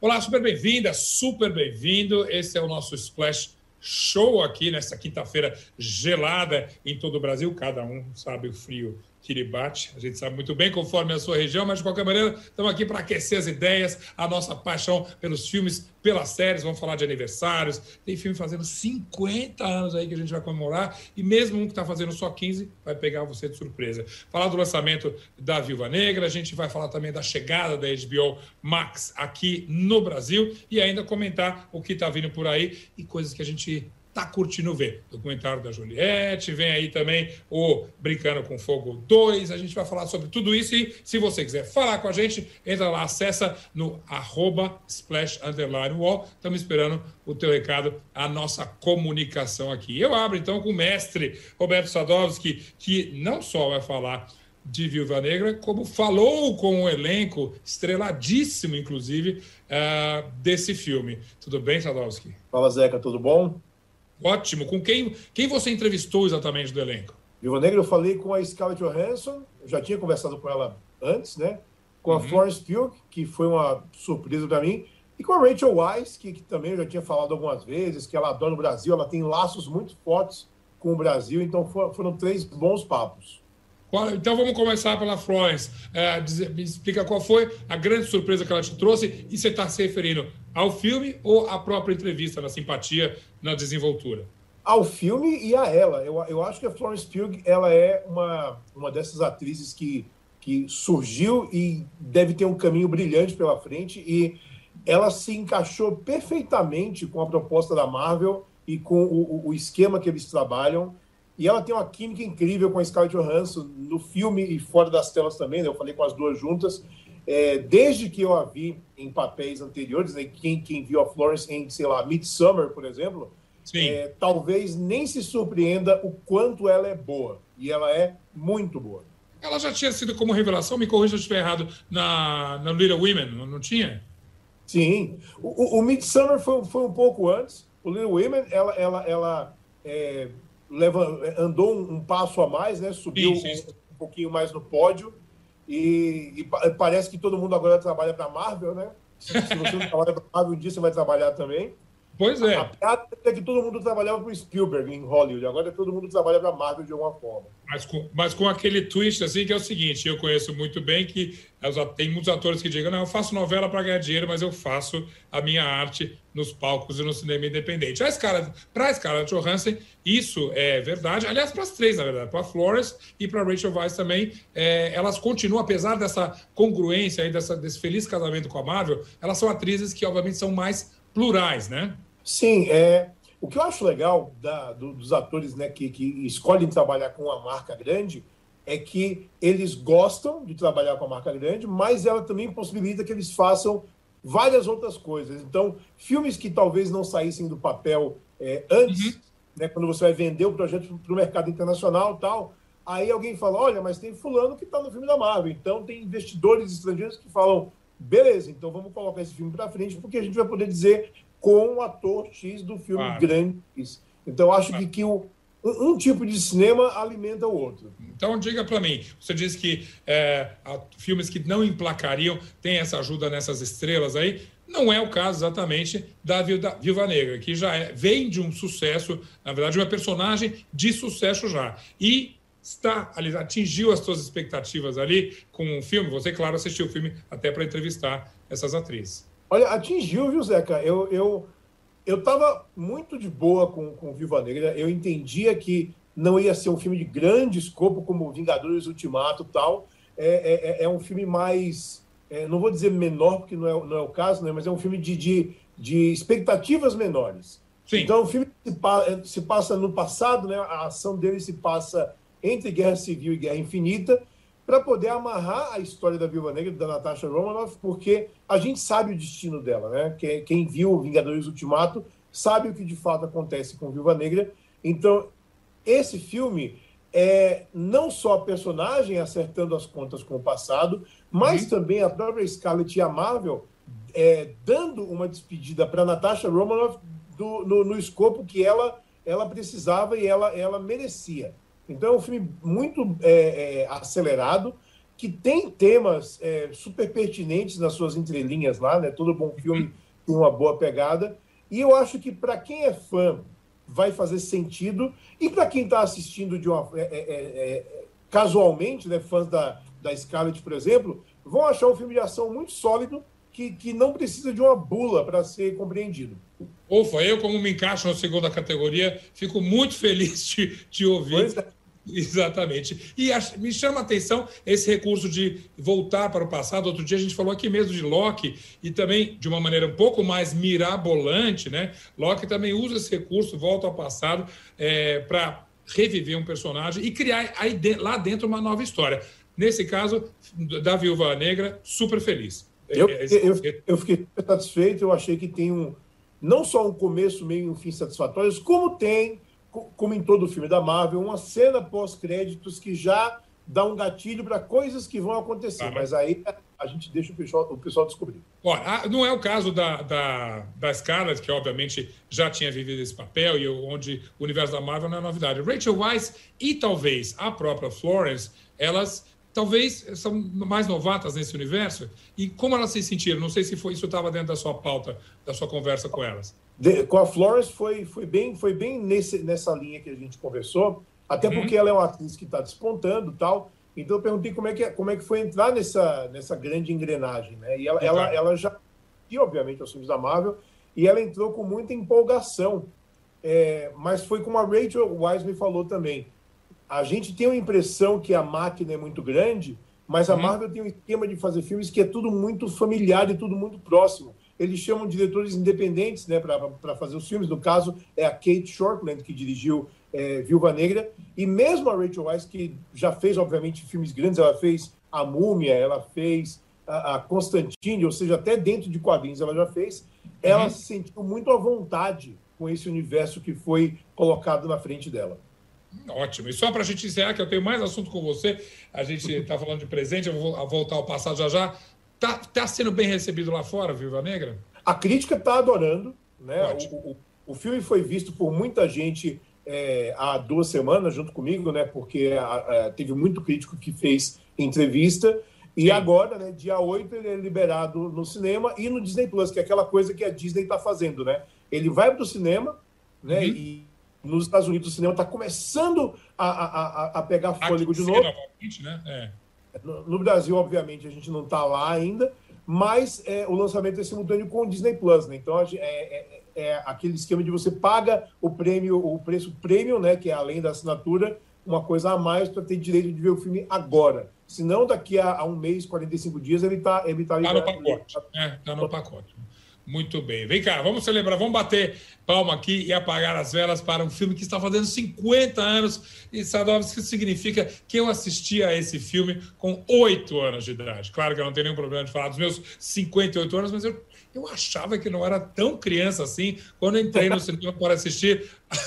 Olá, super bem-vinda, super bem-vindo. Esse é o nosso Splash Show aqui nessa quinta-feira gelada em todo o Brasil. Cada um sabe o frio Kiribati. A gente sabe muito bem conforme a sua região, mas de qualquer maneira, estamos aqui para aquecer as ideias, a nossa paixão pelos filmes, pelas séries. Vamos falar de aniversários. Tem filme fazendo 50 anos aí que a gente vai comemorar, e mesmo um que está fazendo só 15 vai pegar você de surpresa. Falar do lançamento da Viúva Negra, a gente vai falar também da chegada da HBO Max aqui no Brasil e ainda comentar o que está vindo por aí e coisas que a gente está curtindo ver. Documentário da Juliette, vem aí também o Brincando com Fogo 2. A gente vai falar sobre tudo isso e se você quiser falar com a gente, entra lá, acessa no arroba splash underline wall. Estamos esperando o teu recado, a nossa comunicação aqui. Eu abro então com o mestre Roberto Sadowski, que não só vai falar de Viúva Negra, como falou com o elenco estreladíssimo, inclusive, uh, desse filme. Tudo bem, Sadowski? Fala, Zeca, tudo bom? Ótimo. Com quem, quem você entrevistou exatamente do elenco? Viúva Negra, eu falei com a Scarlett Johansson, eu já tinha conversado com ela antes, né? Com a uhum. Florence Pugh, que foi uma surpresa para mim, e com a Rachel Weisz, que, que, também eu já tinha falado algumas vezes, que ela adora o Brasil, ela tem laços muito fortes com o Brasil, então foram, foram três bons papos. Então vamos começar pela Florence. É, me explica qual foi a grande surpresa que ela te trouxe e você está se referindo ao filme ou à própria entrevista, na simpatia, na desenvoltura? Ao filme e a ela. Eu, eu acho que a Florence Pugh ela é uma, uma dessas atrizes que, que surgiu e deve ter um caminho brilhante pela frente e ela se encaixou perfeitamente com a proposta da Marvel e com o, o esquema que eles trabalham. E ela tem uma química incrível com a Scarlett Johansson no filme e fora das telas também. Né? Eu falei com as duas juntas. É, desde que eu a vi em papéis anteriores, né? quem, quem viu a Florence em, sei lá, Midsummer, por exemplo, é, talvez nem se surpreenda o quanto ela é boa. E ela é muito boa. Ela já tinha sido como revelação, me corrija se eu estiver errado, na, na Little Women, não, não tinha? Sim. O, o, o Midsummer foi, foi um pouco antes. O Little Women, ela, ela, ela é, leva, andou um, passo a mais, né? Subiu sim, sim. Um, um, pouquinho mais no pódio. E, e, parece que todo mundo agora trabalha para a Marvel, né? Se, se, você não trabalha para a Marvel, um dia você vai trabalhar também. Pois é. A, piada é que todo mundo trabalhava para o Spielberg em Hollywood, agora todo mundo trabalha para a Marvel de alguma forma. Mas com, mas com aquele twist assim que é o seguinte, eu conheço muito bem que tem muitos atores que digam, não, eu faço novela para ganhar dinheiro, mas eu faço a minha arte nos palcos e no cinema independente. Escala, para a escala de Johansson, isso é verdade. Aliás, para as três, na verdade, para a Flores e para a Rachel Weisz também, é, elas continuam, apesar dessa congruência aí, dessa, desse feliz casamento com a Marvel, elas são atrizes que, obviamente, são mais plurais, né? Sim, é, o que eu acho legal da, do, dos atores né, que, que escolhem trabalhar com uma marca grande é que eles gostam de trabalhar com a marca grande, mas ela também possibilita que eles façam várias outras coisas. Então, filmes que talvez não saíssem do papel é, antes, uhum. né, quando você vai vender o projeto para o mercado internacional tal, aí alguém fala, olha, mas tem fulano que está no filme da Marvel. Então, tem investidores estrangeiros que falam, beleza, então vamos colocar esse filme para frente, porque a gente vai poder dizer com o ator X do filme claro. grande X. Então, acho claro. que, que o, um, um, tipo de cinema alimenta o outro. Então, diga para mim, você disse que é, filmes que não emplacariam têm essa ajuda nessas estrelas aí. Não é o caso exatamente da Viúva Negra, que já é, vem de um sucesso, na verdade, uma personagem de sucesso já. E está ali, atingiu as suas expectativas ali com o filme. Você, claro, assistiu o filme até para entrevistar essas atrizes. Olha, atingiu, viu, Zeca? Eu, eu, eu tava muito de boa com, com Viva Negra. Eu entendia que não ia ser um filme de grande escopo como Vingadores Ultimato tal. É, é, é um filme mais. É, não vou dizer menor, porque não é, não é o caso, né? mas é um filme de, de, de expectativas menores. Sim. Então, o filme se, se passa no passado, né? a ação dele se passa entre Guerra Civil e Guerra Infinita para poder amarrar a história da Viúva Negra, da Natasha Romanoff, porque a gente sabe o destino dela, né? Quem, quem viu Vingadores Ultimato sabe o que de fato acontece com Viúva Negra. Então, esse filme é não só a personagem acertando as contas com o passado, mas uhum. também a própria Scarlett e a Marvel é, dando uma despedida para Natasha Romanoff do, no, no escopo que ela, ela precisava e ela, ela merecia. Então é um filme muito é, é, acelerado. que tem temas é, super pertinentes nas suas entrelinhas lá, né? Todo bom filme tem uma boa pegada. E eu acho que para quem é fã vai fazer sentido. E para quem está assistindo de uma, é, é, é, casualmente, né, fãs da, da Scarlett, por exemplo, vão achar um filme de ação muito sólido que, que não precisa de uma bula para ser compreendido. Ufa, eu, como me encaixo na segunda categoria, fico muito feliz de, de ouvir. É. Exatamente. E me chama a atenção esse recurso de voltar para o passado. Outro dia a gente falou aqui mesmo de Locke e também de uma maneira um pouco mais mirabolante, né? Locke também usa esse recurso, volta ao passado, é, para reviver um personagem e criar aí lá dentro uma nova história. Nesse caso, da Viúva Negra, super feliz. Eu, é, eu, eu fiquei satisfeito, eu achei que tem um não só um começo, meio e um fim satisfatórios, como tem como em todo filme da Marvel, uma cena pós-créditos que já dá um gatilho para coisas que vão acontecer. Ah, mas aí a gente deixa o pessoal, o pessoal descobrir. Olha, não é o caso da, da, da Scarlett, que obviamente já tinha vivido esse papel e onde o universo da Marvel não é novidade. Rachel Weisz e talvez a própria Florence, elas talvez são mais novatas nesse universo. E como elas se sentiram? Não sei se foi, isso estava dentro da sua pauta, da sua conversa com elas. De, com a Florence foi, foi bem, foi bem nesse, nessa linha que a gente conversou, até uhum. porque ela é uma atriz que está despontando tal. Então eu perguntei como é que, como é que foi entrar nessa, nessa grande engrenagem. Né? E ela, ela, ela já. E obviamente os filmes da Marvel, e ela entrou com muita empolgação. É, mas foi como a Rachel Wise me falou também. A gente tem a impressão que a máquina é muito grande, mas a uhum. Marvel tem um esquema de fazer filmes que é tudo muito familiar e tudo muito próximo eles chamam diretores independentes né, para fazer os filmes. No caso, é a Kate Shortland, que dirigiu é, Viúva Negra, e mesmo a Rachel Weisz, que já fez, obviamente, filmes grandes, ela fez A Múmia, ela fez a, a Constantine, ou seja, até dentro de quadrinhos ela já fez, ela uhum. se sentiu muito à vontade com esse universo que foi colocado na frente dela. Ótimo. E só para a gente encerrar, que eu tenho mais assunto com você, a gente está falando de presente, eu vou voltar ao passado já já. Tá, tá sendo bem recebido lá fora, Viva Negra? A crítica está adorando. Né? O, o, o, filme foi visto por muita gente é, há duas semanas, junto comigo, né? porque a, a, teve muito crítico que fez entrevista. E Sim. agora, né, dia 8, ele é liberado no cinema e no Disney Plus, que é aquela coisa que a Disney está fazendo. Né? Ele vai para o cinema né, uhum. e nos Estados Unidos o cinema está começando a, a, a, pegar fôlego de novo. Né? É. No, Brasil, obviamente, a gente não está lá ainda, mas é, o lançamento é simultâneo com o Disney Plus, né? Então é, é, é, aquele esquema de você paga o prêmio, o preço prêmio, né? Que é além da assinatura, uma coisa a mais para ter direito de ver o filme agora. Se não, daqui a, a, um mês, 45 dias, ele está ele tá, tá no pacote. É, tá no pacote. Muito bem. Vem cá, vamos celebrar, vamos bater palma aqui e apagar as velas para um filme que está fazendo 50 anos. E Sadovski significa que eu assisti a esse filme com 8 anos de idade. Claro que eu não tenho nenhum problema de falar dos meus 58 anos, mas eu, eu achava que não era tão criança assim quando entrei no cinema para assistir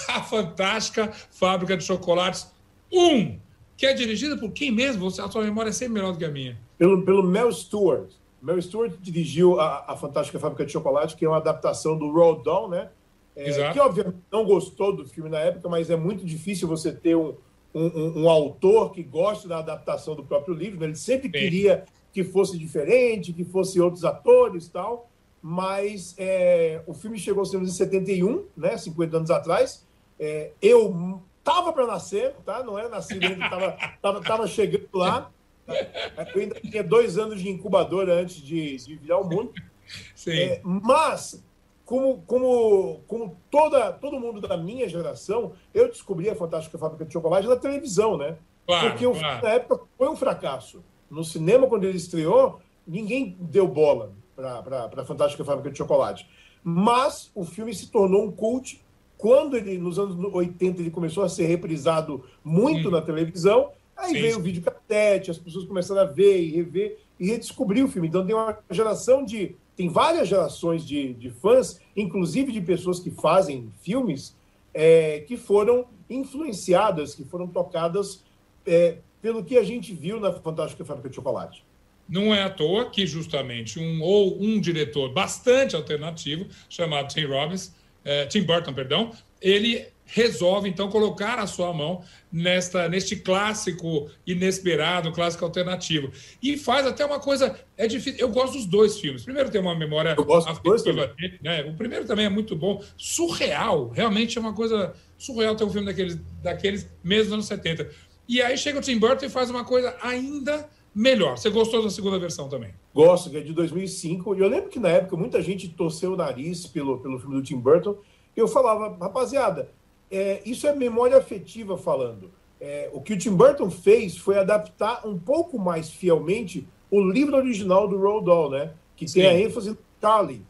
a fantástica Fábrica de Chocolates 1, que é dirigida por quem mesmo? A sua memória é sempre melhor do que a minha. Pelo, pelo Mel Stewart. Mel Stewart dirigiu a, a, Fantástica Fábrica de Chocolate, que é uma adaptação do Roald Dahl, né? É, que obviamente não gostou do filme na época, mas é muito difícil você ter um, um, um autor que goste da adaptação do próprio livro. Né? Ele sempre Sim. queria que fosse diferente, que fosse outros atores tal. Mas é, o filme chegou em 71, né? 50 anos atrás. É, eu tava para nascer, tá? Não era nascido ainda, tava, tava, tava chegando lá. Eu ainda tinha dois anos de incubadora antes de, de virar o mundo. É, mas, como, como, como toda, todo mundo da minha geração, eu descobri a Fantástica Fábrica de Chocolate na televisão, né? Claro, Porque o claro. na época foi um fracasso. No cinema, quando ele estreou, ninguém deu bola para a Fantástica Fábrica de Chocolate. Mas o filme se tornou um cult quando ele, nos anos 80, ele começou a ser reprisado muito hum. na televisão Aí Sim. veio o vídeo cassete, as pessoas começaram a ver e rever e redescobrir o filme. Então tem uma geração de. Tem várias gerações de, de fãs, inclusive de pessoas que fazem filmes, é, que foram influenciadas, que foram tocadas é, pelo que a gente viu na Fantástica Fábrica de Chocolate. Não é à toa que justamente um ou um diretor bastante alternativo chamado Tim Robbins, é, Tim Burton, perdão, ele resolve então colocar a sua mão nesta neste clássico inesperado, clássico alternativo. E faz até uma coisa é difícil. Eu gosto dos dois filmes. Primeiro tem uma memória eu gosto afetiva, né? O primeiro também é muito bom, surreal, realmente é uma coisa surreal ter um filme daqueles daqueles mesmo nos anos 70. E aí chega o Tim Burton e faz uma coisa ainda melhor. Você gostou da segunda versão também? Gosto, que é de 2005. E eu lembro que na época muita gente torceu o nariz pelo, pelo filme do Tim Burton. Eu falava, rapaziada, é, isso é memória afetiva falando. É, o que o Tim Burton fez foi adaptar um pouco mais fielmente o livro original do Roald Dahl, né? Que Sim. tem a ênfase no Charlie.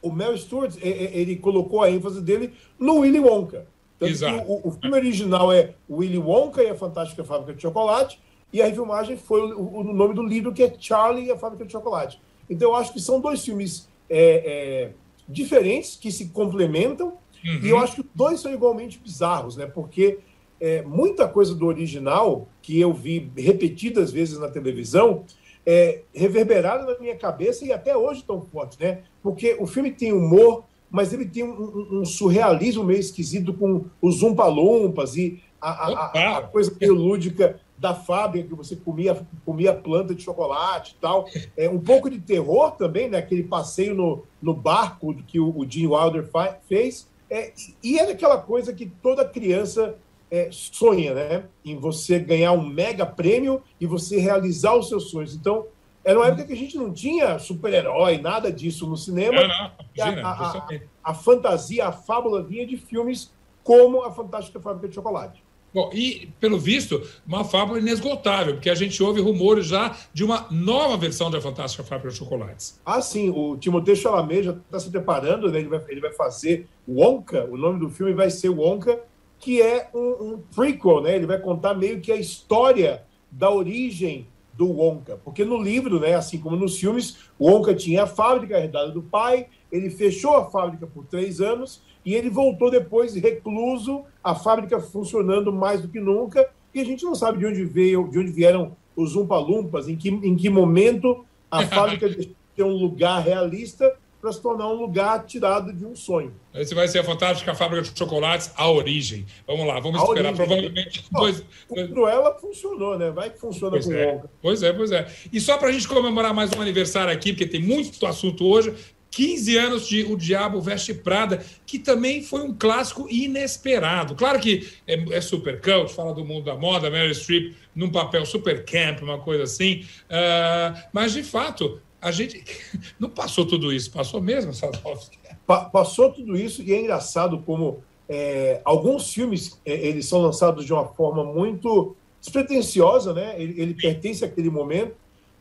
O Mel Stewart, é, é, ele colocou a ênfase dele no Willy Wonka. Tanto Exato. O, o, filme original é Willy Wonka e a Fantástica Fábrica de Chocolate, e a refilmagem foi o, o, nome do livro, que é Charlie e a Fábrica de Chocolate. Então, eu acho que são dois filmes é, é, diferentes, que se complementam, uhum. e eu acho que os dois são igualmente bizarros, né? Porque é, muita coisa do original, que eu vi repetidas vezes na televisão, é reverberada na minha cabeça e até hoje tão forte, né? Porque o filme tem humor, mas ele tem um, um surrealismo meio esquisito com os umpalumpas e a, a, a, coisa meio lúdica da fábrica que você comia, comia planta de chocolate e tal. É, um pouco de terror também, né? Aquele passeio no, no barco que o, o Gene Wilder fez. É, e é aquela coisa que toda criança é, sonha, né? Em você ganhar um mega prêmio e você realizar os seus sonhos. Então, era uma época que a gente não tinha super-herói, nada disso no cinema. Não, não, imagina, a, a, a, a, fantasia, a fábula vinha de filmes como A Fantástica Fábrica de Chocolate. Bom, e, pelo visto, uma fábula inesgotável, porque a gente ouve rumores já de uma nova versão da Fantástica Fábrica de Chocolates. Ah, sim. O Timothée Chalamet já está se preparando, né? ele, vai, ele vai fazer Wonka, o nome do filme vai ser Wonka, que é um, um prequel, né? Ele vai contar meio que a história da origem do Wonka. Porque no livro, né, assim como nos filmes, o Wonka tinha a fábrica herdada do pai, ele fechou a fábrica por três anos e ele voltou depois recluso, a fábrica funcionando mais do que nunca, e a gente não sabe de onde veio, de onde vieram os Umpa-Lumpas, em que, em que momento a fábrica deixou de ter um lugar realista para se tornar um lugar tirado de um sonho. Esse vai ser a fantástica fábrica de chocolates, a origem. Vamos lá, vamos a esperar. Origem. Provavelmente. Não, dois... Cruella funcionou, né? Vai que funciona pois com é. Wonka. Pois é, pois é. E só para a gente comemorar mais um aniversário aqui, porque tem muito assunto hoje. 15 anos de O Diabo Veste Prada, que também foi um clássico inesperado. Claro que é, é super cult, fala do mundo da moda, Meryl Streep num papel super camp, uma coisa assim. Uh, mas, de fato, a gente não passou tudo isso, passou mesmo, Sadowski. Pa passou tudo isso e é engraçado como é, alguns filmes é, eles são lançados de uma forma muito despretensiosa, né? Ele, ele pertence àquele momento,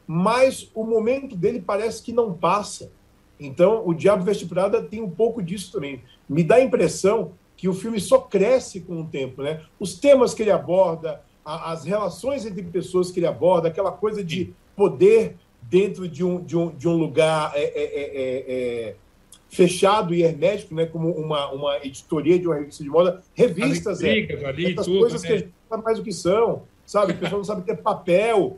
mas o momento dele parece que não passa. Então, o Diabo Veste Prada tem um pouco disso também. Me dá a impressão que o filme só cresce com o tempo, né? Os temas que ele aborda, a, as relações entre pessoas que ele aborda, aquela coisa de poder dentro de um, de um, de um lugar é, é, é, é, é fechado e hermético, né, como uma, uma editoria de uma revista de moda, revistas, é, ali, essas tudo, coisas né? que a gente não sabe mais o que são, sabe? A pessoa não sabe ter papel,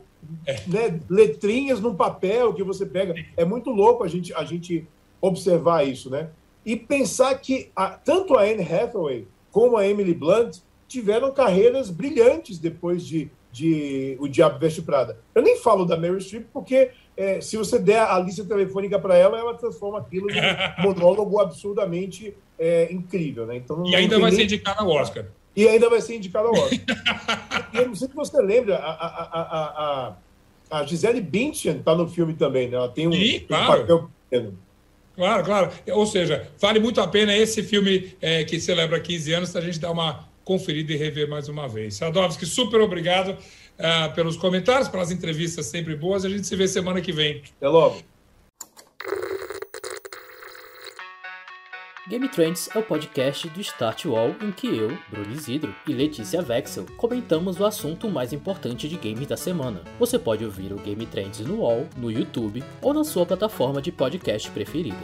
né, letrinhas num papel que você pega. É muito louco a gente, a gente observar isso, né? E pensar que a, tanto a Anne Hathaway como a Emily Blunt tiveram carreiras brilhantes depois de, de O Diabo Veste Prada. Eu nem falo da Mary Streep porque é, se você der a lista telefônica para ela, ela transforma aquilo em um monólogo absurdamente é, incrível. Né? Então, e ainda vai nem... ser indicada ao Oscar. E ainda vai ser indicada ao Oscar. eu não sei se você lembra, a, a, a, a Gisele Bündchen está no filme também, né? Ela tem um, Sim, claro. um papel pequeno. Claro, claro. Ou seja, vale muito a pena esse filme é, que celebra 15 anos, a gente dar uma conferida e rever mais uma vez. Sadovski, super obrigado uh, pelos comentários, pelas entrevistas sempre boas. A gente se vê semana que vem. Até logo. Game Trends é o podcast do Start Wall em que eu, Bruno Isidro e Letícia Vexel comentamos o assunto mais importante de games da semana. Você pode ouvir o Game Trends no Wall, no YouTube ou na sua plataforma de podcast preferida.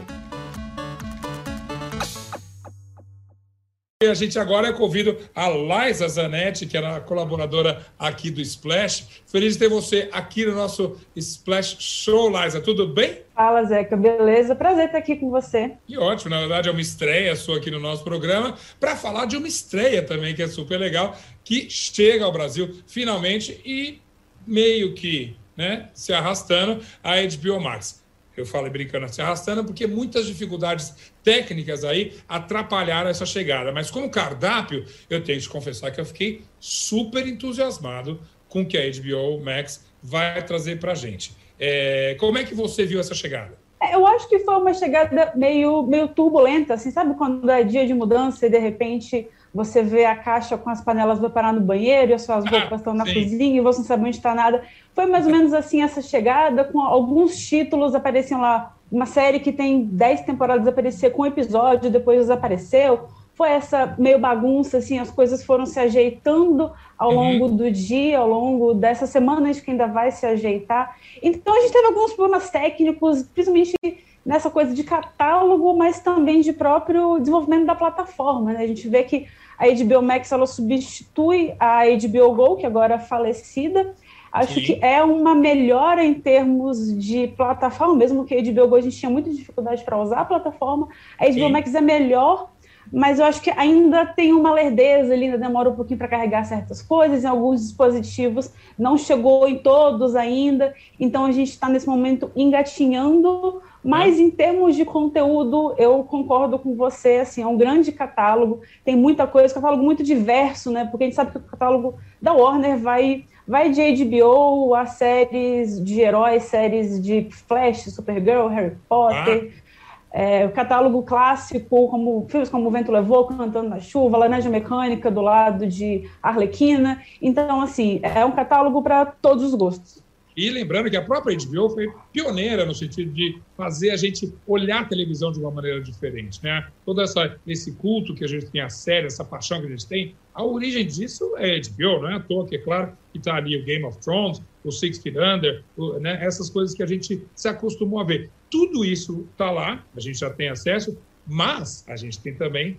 A gente agora convida a Liza Zanetti, que é a colaboradora aqui do Splash. Feliz de ter você aqui no nosso Splash Show, Liza. Tudo bem? Fala, Zeca. Beleza? Prazer estar aqui com você. Que ótimo. Na verdade, é uma estreia sua aqui no nosso programa para falar de uma estreia também, que é super legal, que chega ao Brasil finalmente e meio que né, se arrastando a HBO Max eu falei brincando se arrastando, porque muitas dificuldades técnicas aí atrapalharam essa chegada. Mas como cardápio, eu tenho que confessar que eu fiquei super entusiasmado com o que a HBO Max vai trazer para a gente. É, como é que você viu essa chegada? É, eu acho que foi uma chegada meio, meio turbulenta, assim, sabe quando é dia de mudança e de repente você vê a caixa com as panelas vai parar no banheiro e as suas ah, roupas estão na sim. cozinha e você não sabe onde está nada. Foi mais ou menos assim essa chegada, com alguns títulos apareciam lá. Uma série que tem 10 temporadas aparecia com um episódio, depois desapareceu. Foi essa meio bagunça, assim, as coisas foram se ajeitando ao uhum. longo do dia, ao longo dessa semana, acho que ainda vai se ajeitar. Então a gente teve alguns problemas técnicos, principalmente nessa coisa de catálogo, mas também de próprio desenvolvimento da plataforma. Né? A gente vê que a HBO Max ela substitui a HBO Go, que agora é falecida. Acho Sim. que é uma melhora em termos de plataforma, mesmo que a HBO Go a gente tinha muita dificuldade para usar a plataforma. A HBO Sim. Max é melhor, mas eu acho que ainda tem uma lerdeza ali, ainda demora um pouquinho para carregar certas coisas em alguns dispositivos, não chegou em todos ainda, então a gente está nesse momento engatinhando mas em termos de conteúdo, eu concordo com você, assim, é um grande catálogo, tem muita coisa, catálogo muito diverso, né? Porque a gente sabe que o catálogo da Warner vai vai de HBO a séries de heróis, séries de Flash, Supergirl, Harry Potter, ah. é, o catálogo clássico, como filmes como O Vento Levou, Cantando na Chuva, Laranja Mecânica do lado de Arlequina. Então, assim, é um catálogo para todos os gostos. E lembrando que a própria HBO foi pioneira no sentido de fazer a gente olhar a televisão de uma maneira diferente, né? Todo essa, esse culto que a gente tem a série, essa paixão que a gente tem, a origem disso é HBO, não é à toa que é claro que está ali o Game of Thrones, o Six Feet Under, o, né? essas coisas que a gente se acostumou a ver. Tudo isso está lá, a gente já tem acesso, mas a gente tem também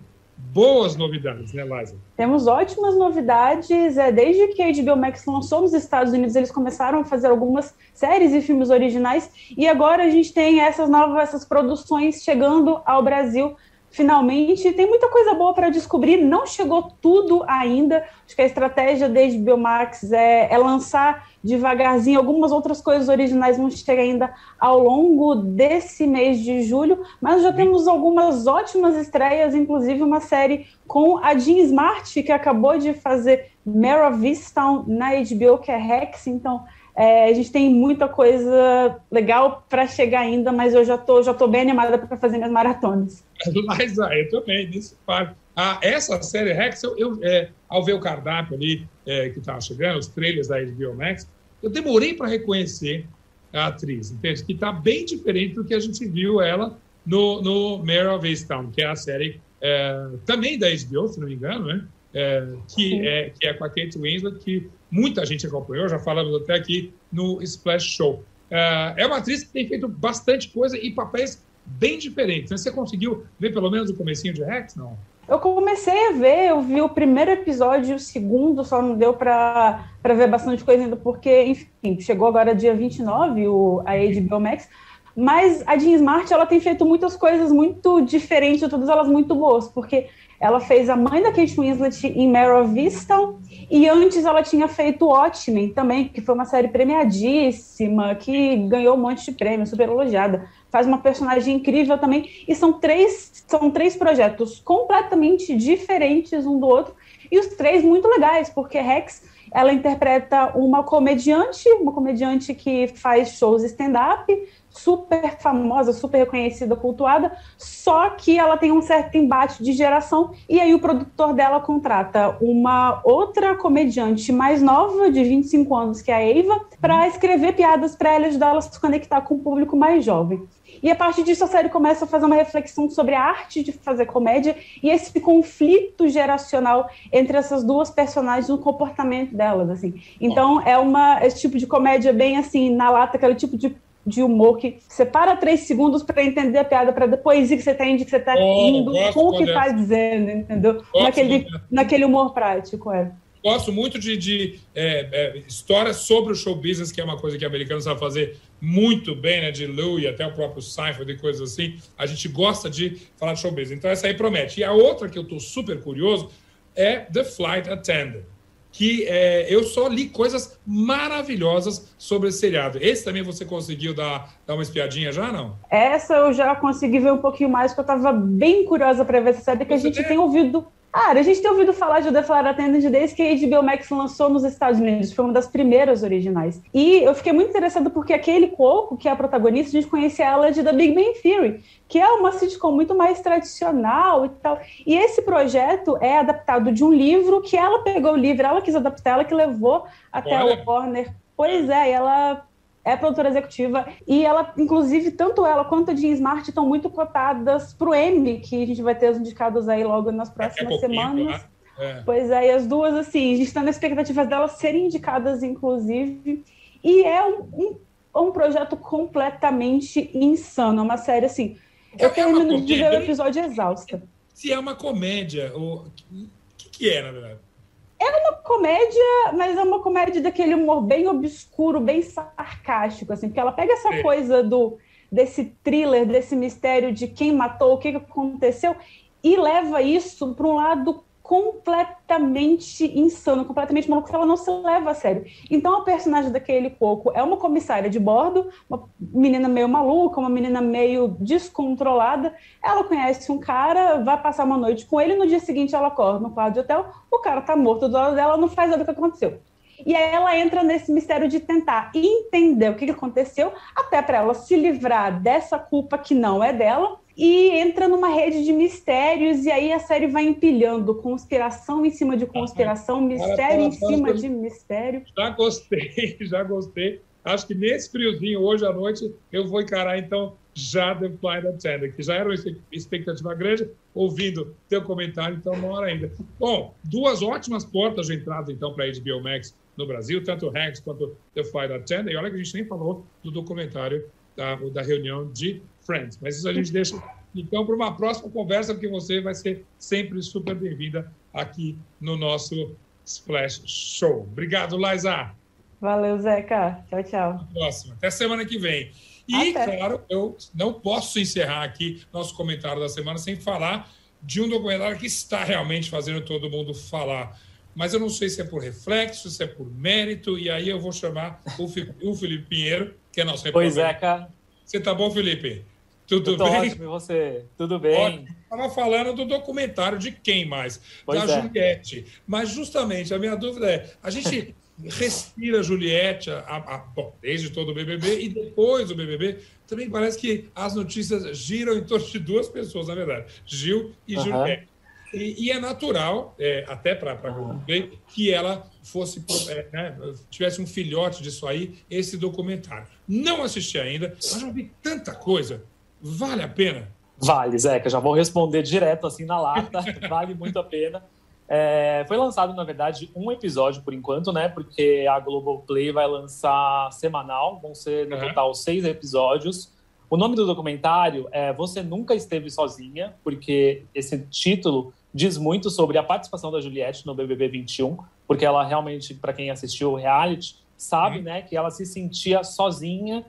boas novidades, né, Liza? Temos ótimas novidades. É, desde que a HBO Max lançou nos Estados Unidos, eles começaram a fazer algumas séries e filmes originais, e agora a gente tem essas novas essas produções chegando ao Brasil finalmente. Tem muita coisa boa para descobrir, não chegou tudo ainda. Acho que a estratégia desde Biomax é, é lançar devagarzinho. Algumas outras coisas originais vão chegar ainda ao longo desse mês de julho, mas já temos algumas ótimas estreias, inclusive uma série com a Jean Smart, que acabou de fazer Mare of Easttown na HBO, que é Rex, então é, a gente tem muita coisa legal para chegar ainda, mas eu já tô, já tô bem animada para fazer minhas maratonas. Mas ah, eu também, nesse parte. Ah, essa série Rex, eu, eu é, ao ver o cardápio ali é, que estava chegando, os trailers da HBO Max, eu demorei para reconhecer a atriz, entende? Que está bem diferente do que a gente viu ela no, no Mare of Easttown, que é a série é, também da HBO, se não me engano, né? É, que, é, que é com a Kate Winslet, que muita gente acompanhou, já falamos até aqui no Splash Show. É, é uma atriz que tem feito bastante coisa e papéis bem diferentes. Você conseguiu ver pelo menos o comecinho de Rex, não? Eu comecei a ver, eu vi o primeiro episódio e o segundo, só não deu para ver bastante coisa ainda, porque, enfim, chegou agora dia 29, o, a HBO Max, mas a Jean Smart, ela tem feito muitas coisas muito diferentes, todas elas muito boas, porque ela fez a mãe da Kate Winslet em of Easttown, e antes ela tinha feito Watchmen também, que foi uma série premiadíssima, que ganhou um monte de prêmio, super elogiada. Faz uma personagem incrível também. E são três, são três projetos completamente diferentes um do outro, e os três muito legais, porque Rex ela interpreta uma comediante, uma comediante que faz shows stand-up, super famosa, super reconhecida, cultuada, só que ela tem um certo embate de geração e aí o produtor dela contrata uma outra comediante mais nova, de 25 anos, que é a Eva, para escrever piadas para ela ajudar ela a se conectar com o público mais jovem. E a partir disso a série começa a fazer uma reflexão sobre a arte de fazer comédia e esse conflito geracional entre essas duas personagens no comportamento delas, assim. Então é uma esse tipo de comédia bem assim na lata, aquele tipo de de humor que separa três segundos para entender a piada, para depois ir que você está indo, que você está oh, indo com o que está dizendo, entendeu? naquele, naquele humor prático, é. Gosto muito de, de é, é, histórias sobre o show business, que é uma coisa que o americano sabe fazer muito bem, né? De Lou e até o próprio Seinfeld e coisas assim. A gente gosta de falar de show business. Então, essa aí promete. E a outra que eu estou super curioso é The Flight Attendant que é, eu só li coisas maravilhosas sobre esse seriado. Esse também você conseguiu dar, dar uma espiadinha já, não? Essa eu já consegui ver um pouquinho mais, porque eu estava bem curiosa para ver essa série, que a gente tem ouvido Cara, a gente tem ouvido falar de The Flight Attendant desde que a HBO Max lançou nos Estados Unidos. Foi uma das primeiras originais. E eu fiquei muito interessada porque aquele Coco, que é a protagonista, a gente conhecia ela de The Big Bang Theory, que é uma sitcom muito mais tradicional e tal. E esse projeto é adaptado de um livro que ela pegou o livro, ela quis adaptar, ela que levou até Olha. a Warner. Pois é, ela é produtora executiva e ela, inclusive, tanto ela quanto a Jean Smart estão muito cotadas para o Emmy, que a gente vai ter os indicados aí logo nas próximas é semanas. Né? É. Pois é, e as duas, assim, a gente está na expectativa delas serem indicadas, inclusive. E é um, um, um projeto completamente insano, é uma série assim. Eu é termino de ver o episódio exausta. Se é uma comédia, o que, que é, na verdade? É uma comédia, mas é uma comédia daquele humor bem obscuro, bem sarcástico, assim, porque ela pega essa é. coisa do desse thriller, desse mistério de quem matou, o que aconteceu, e leva isso para um lado completamente insano, completamente maluco, ela não se leva a sério. Então, a personagem daquele Coco é uma comissária de bordo, uma menina meio maluca, uma menina meio descontrolada. Ela conhece um cara, vai passar uma noite com ele, no dia seguinte ela acorda no quarto de hotel, o cara tá morto do lado dela, não faz nada do que aconteceu. E aí ela entra nesse mistério de tentar entender o que aconteceu, até para ela se livrar dessa culpa que não é dela e entra numa rede de mistérios, e aí a série vai empilhando conspiração em cima de conspiração, mistério em cima de mistério. Já gostei, já gostei. Acho que nesse friozinho, hoje à noite, eu vou encarar, então, já The Flight Attendant, que já era uma expectativa grande, ouvindo teu comentário, então não hora ainda. Bom, duas ótimas portas de entrada, então, para a HBO Max no Brasil, tanto o Hanks quanto The Flight Attendant, e olha que a gente nem falou do documentário da, da reunião de Friends. Mas isso a gente deixa, então, para uma próxima conversa, porque você vai ser sempre super bem-vinda aqui no nosso Splash Show. Obrigado, Laisa. Valeu, Zeca. Tchau, tchau. Até a próxima. Até semana que vem. E, Até. claro, eu não posso encerrar aqui nosso comentário da semana sem falar de um documentário que está realmente fazendo todo mundo falar. Mas eu não sei se é por reflexo, se é por mérito, e aí eu vou chamar o Felipe Pinheiro, que é nosso repórter. Pois é, cara. Você tá bom, Felipe? Tudo bem? Ótimo, e você? Tudo bem? Estava falando do documentário de quem mais? Pois da é. Juliette. Mas justamente a minha dúvida é: a gente respira Juliette a, a, bom, desde todo o BBB e depois do BBB também parece que as notícias giram em torno de duas pessoas, na verdade, Gil e uhum. Juliette. E, e, é natural, é, até para uhum. que ela fosse é, né, tivesse um filhote disso aí, esse documentário. Não assisti ainda, mas já vi tanta coisa Vale a pena? Vale, Zeca. Já vou responder direto assim na lata. vale muito a pena. É, foi lançado, na verdade, um episódio por enquanto, né? Porque a Globoplay vai lançar semanal, vão ser no uhum. total seis episódios. O nome do documentário é Você Nunca Esteve Sozinha, porque esse título diz muito sobre a participação da Juliette no BBB 21, porque ela realmente, para quem assistiu o reality, sabe, uhum. né, que ela se sentia sozinha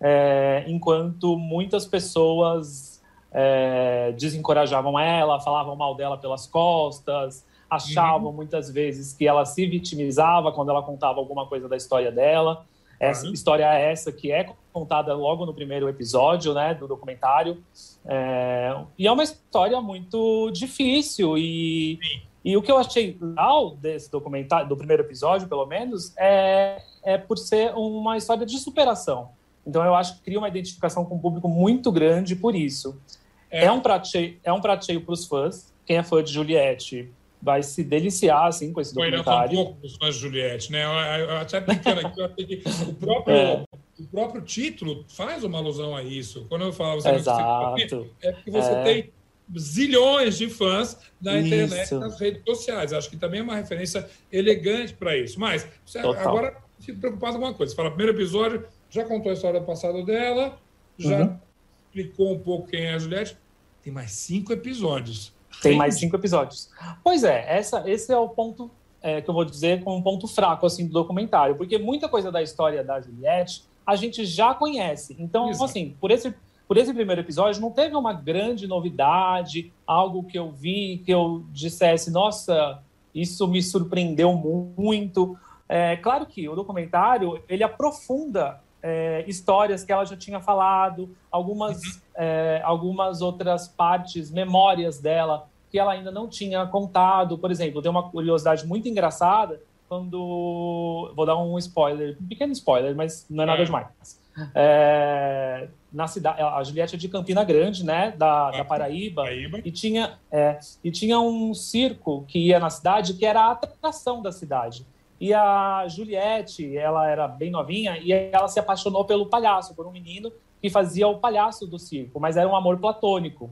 é, enquanto muitas pessoas é, desencorajavam ela, falavam mal dela pelas costas, achavam uhum. muitas vezes que ela se vitimizava quando ela contava alguma coisa da história dela. Essa uhum. história é essa que é contada logo no primeiro episódio, né, do documentário. É, e é uma história muito difícil e, e o que eu achei legal desse documentário, do primeiro episódio, pelo menos, é, é por ser uma história de superação. Então eu acho que cria uma identificação com o público muito grande por isso. É, é um prato cheio, é um para os fãs. Quem é fã de Juliette vai se deliciar assim com esse documentário. um pouco os fãs de Juliette, né? Eu, eu até brincando aqui, eu achei que o próprio, é. O próprio título faz uma alusão a isso. Quando eu falo você Exato. é porque você é. tem zilhões de fãs na isso. internet, nas redes sociais. Acho que também é uma referência elegante para isso. Mas você, agora fico preocupado com uma coisa. Você fala, primeiro episódio, já contou a história do passado dela, já uhum. explicou um pouco quem é a Juliette. Tem mais cinco episódios. Tem mais cinco episódios. Pois é, essa, esse é o ponto é, que eu vou dizer como um ponto fraco assim do documentário, porque muita coisa da história da Juliette a gente já conhece. Então, Exato. assim, por esse por esse primeiro episódio não teve uma grande novidade, algo que eu vi que eu dissesse, nossa, isso me surpreendeu muito. É, claro que o documentário ele aprofunda é, histórias que ela já tinha falado, algumas, uhum. é, algumas outras partes, memórias dela que ela ainda não tinha contado. Por exemplo, tem uma curiosidade muito engraçada quando vou dar um spoiler, um pequeno spoiler, mas não é nada é. demais. É, na cidade, a Juliette é de Campina Grande, né, da, da Paraíba, Paraíba, e tinha é, e tinha um circo que ia na cidade que era a atração da cidade. E a Juliette, ela era bem novinha e ela se apaixonou pelo palhaço, por um menino que fazia o palhaço do circo, mas era um amor platônico.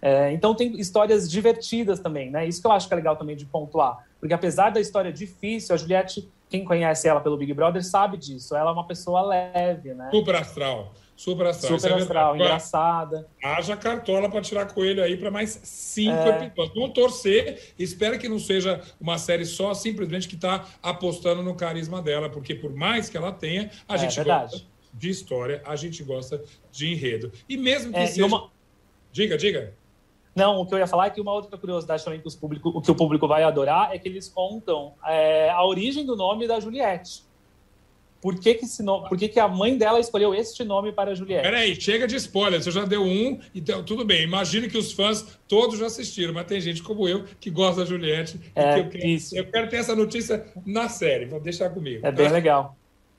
É, então tem histórias divertidas também, né? Isso que eu acho que é legal também de pontuar, porque apesar da história difícil, a Juliette, quem conhece ela pelo Big Brother sabe disso. Ela é uma pessoa leve, né? Super astral. Super astral. Super é astral, engraçada. Haja cartola para tirar coelho aí para mais cinco é. episódios. Vamos torcer. Espero que não seja uma série só simplesmente que está apostando no carisma dela, porque por mais que ela tenha, a é, gente verdade. gosta de história, a gente gosta de enredo. E mesmo que é, seja. Uma... Diga, diga. Não, o que eu ia falar é que uma outra curiosidade também que, os público, o que o público vai adorar é que eles contam é, a origem do nome da Juliette por que, que, esse nome, por que, que a mãe dela escolheu este nome para a Juliette? Peraí, chega de spoiler. Você já deu um, então tudo bem. Imagino que os fãs todos já assistiram, mas tem gente como eu que gosta da Juliette. É, eu, quero, isso. eu quero ter essa notícia na série. Vou deixar comigo. É tá? bem legal.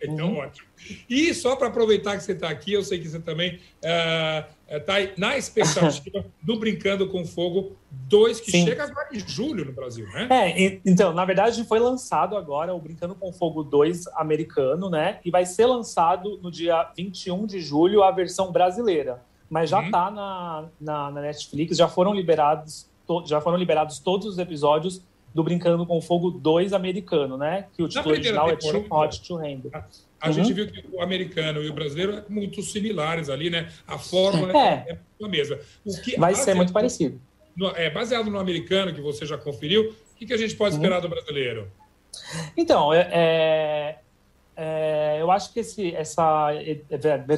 Então, uhum. ótimo. E só para aproveitar que você está aqui, eu sei que você também está uh, na expectativa do Brincando com Fogo 2, que Sim. chega agora em julho no Brasil, né? É, então, na verdade, foi lançado agora o Brincando com Fogo 2 americano, né? E vai ser lançado no dia 21 de julho a versão brasileira. Mas já está uhum. na, na, na, Netflix, já foram liberados, já foram liberados todos os episódios do Brincando com Fogo 2 americano, né? Que o título original é Too Hot to Handle. A, a uhum. gente viu que o americano e o brasileiro é muito similares ali, né? A fórmula é, é a mesma. O que, Vai ser muito parecido. No, é, baseado no americano, que você já conferiu, o que, que a gente pode uhum. esperar do brasileiro? Então, é, é, é, eu acho que esse, essa,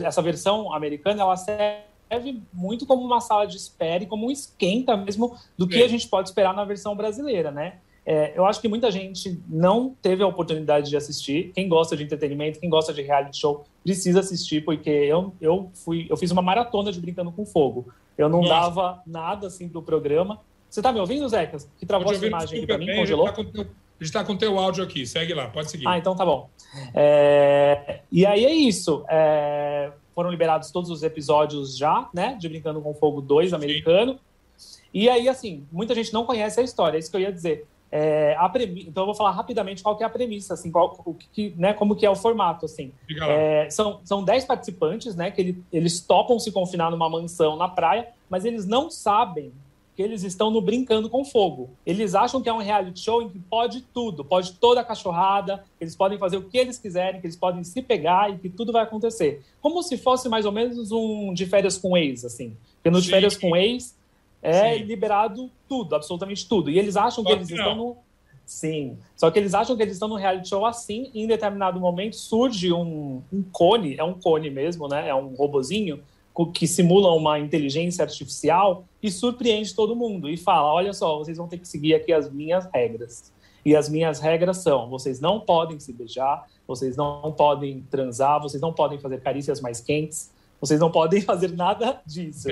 essa versão americana, ela serve muito como uma sala de espera e como um esquenta mesmo do que a gente pode esperar na versão brasileira, né? É, eu acho que muita gente não teve a oportunidade de assistir. Quem gosta de entretenimento, quem gosta de reality show, precisa assistir, porque eu, eu, fui, eu fiz uma maratona de Brincando com Fogo. Eu não Nossa. dava nada assim pro programa. Você tá me ouvindo, Zeca? Que travou essa imagem aqui para mim, bem, congelou? A gente está com o teu áudio aqui, segue lá, pode seguir. Ah, então tá bom. É... E aí é isso. É... Foram liberados todos os episódios já, né? De Brincando com Fogo 2 americano. Sim. E aí, assim, muita gente não conhece a história, é isso que eu ia dizer. É, a Então eu vou falar rapidamente qual que é a premissa, assim, qual, o que, né, como que é o formato, assim. É, são, são dez participantes, né, que ele, eles topam se confinar numa mansão na praia, mas eles não sabem que eles estão no brincando com fogo. Eles acham que é um reality show em que pode tudo, pode toda a cachorrada, eles podem fazer o que eles quiserem, que eles podem se pegar e que tudo vai acontecer. Como se fosse mais ou menos um de férias com ex, assim. Porque no de férias com ex é Sim. liberado tudo, absolutamente tudo. E eles acham que eles estão no. Sim. Só que eles acham que eles estão no reality show assim, e em determinado momento surge um, um cone, é um cone mesmo, né? É um robozinho que simula uma inteligência artificial e surpreende todo mundo e fala: olha só, vocês vão ter que seguir aqui as minhas regras. E as minhas regras são: vocês não podem se beijar, vocês não podem transar, vocês não podem fazer carícias mais quentes, vocês não podem fazer nada disso.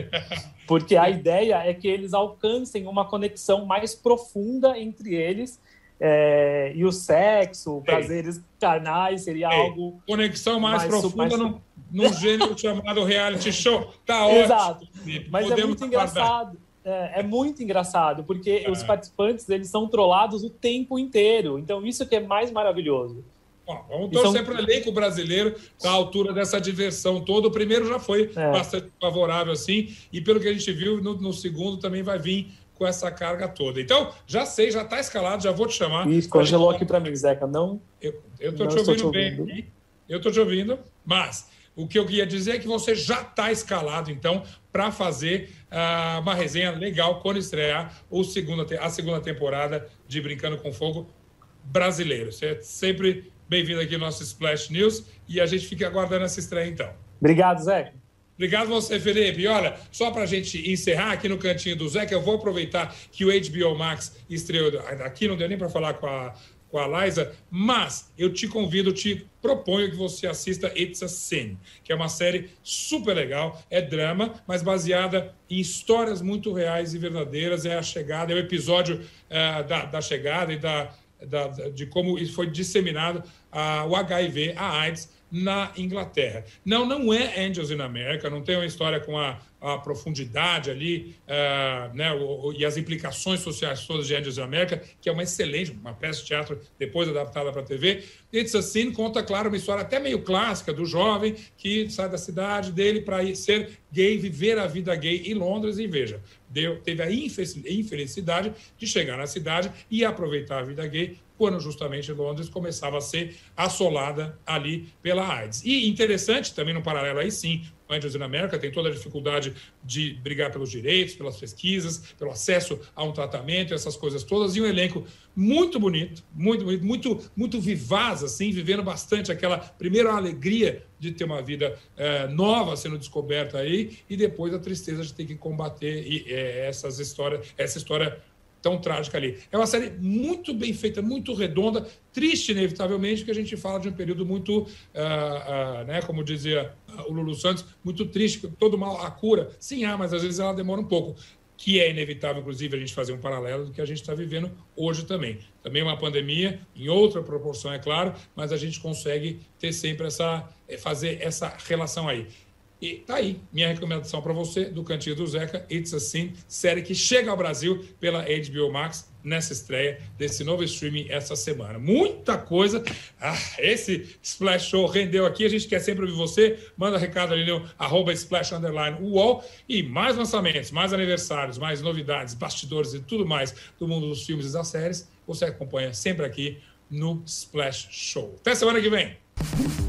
Porque a ideia é que eles alcancem uma conexão mais profunda entre eles. É, e o sexo, prazeres carnais, seria Ei. algo. Conexão mais, mais profunda num, num gênero chamado reality show. Tá ótimo. Exato. Mas é muito engraçado. É, é, muito engraçado, porque é. os participantes eles são trollados o tempo inteiro. Então, isso que é mais maravilhoso. Bom, vamos torcer são... para o elenco brasileiro estar à altura dessa diversão toda. O primeiro já foi é. bastante favorável, assim, e pelo que a gente viu, no, no, segundo também vai vir com essa carga toda. Então, já sei, já está escalado, já vou te chamar. Isso, congelou aqui para mim, Zeca. Não. Eu estou te ouvindo te bem aqui. Eu estou te ouvindo, mas O que eu queria dizer é que você já está escalado, então, para fazer uh, uma resenha legal quando estrear o segunda, a segunda temporada de Brincando com Fogo brasileiro. Você sempre bem-vindo aqui no nosso Splash News e a gente fica aguardando essa estreia, então. Obrigado, Zé. Obrigado você, Felipe. E olha, só para a gente encerrar aqui no cantinho do Zé, que eu vou aproveitar que o HBO Max estreou. Aqui não deu nem para falar com a, com a Liza, mas eu te convido, te proponho que você assista It's a Sin, que é uma série super legal, é drama, mas baseada em histórias muito reais e verdadeiras. É a chegada, é o episódio uh, da, da chegada e da, da, de como foi disseminado uh, o HIV, a AIDS, na Inglaterra. Não, não é Angels in America, não tem uma história com a, a profundidade ali uh, né, o, o, e as implicações sociais todas de Angels in America, que é uma excelente, uma peça de teatro depois adaptada para a TV. It's Assim conta, claro, uma história até meio clássica do jovem que sai da cidade dele para ser gay, viver a vida gay em Londres e veja, deu, teve a infelicidade de chegar na cidade e aproveitar a vida gay quando justamente Londres começava a ser assolada ali pela AIDS. E interessante, também no paralelo aí sim, Angels in America tem toda a dificuldade de brigar pelos direitos, pelas pesquisas, pelo acesso a um tratamento, essas coisas todas, e um elenco muito bonito, muito bonito, muito, muito vivaz, assim, vivendo bastante aquela primeira alegria de ter uma vida é, nova sendo descoberta aí, e depois a tristeza de ter que combater e, é, essas histórias, essa história tão trágica ali. É uma série muito bem feita, muito redonda, triste, inevitavelmente, porque a gente fala de um período muito, uh, uh, né, como dizia o Lulu Santos, muito triste, todo mal a cura. Sim, há, mas às vezes ela demora um pouco. Que é inevitável, inclusive, a gente fazer um paralelo do que a gente está vivendo hoje também. Também uma pandemia, em outra proporção, é claro, mas a gente consegue ter sempre essa, eh, fazer essa relação aí. E tá aí, minha recomendação para você do Cantinho do Zeca, It's Assim, série que chega ao Brasil pela HBO Max nessa estreia desse novo streaming essa semana. Muita coisa. Ah, esse Splash Show rendeu aqui. A gente quer sempre ouvir você. Manda recado ali no arroba Splash Underline UOL. E mais lançamentos, mais aniversários, mais novidades, bastidores e tudo mais do mundo dos filmes e das séries. Você acompanha sempre aqui no Splash Show. Até semana que vem.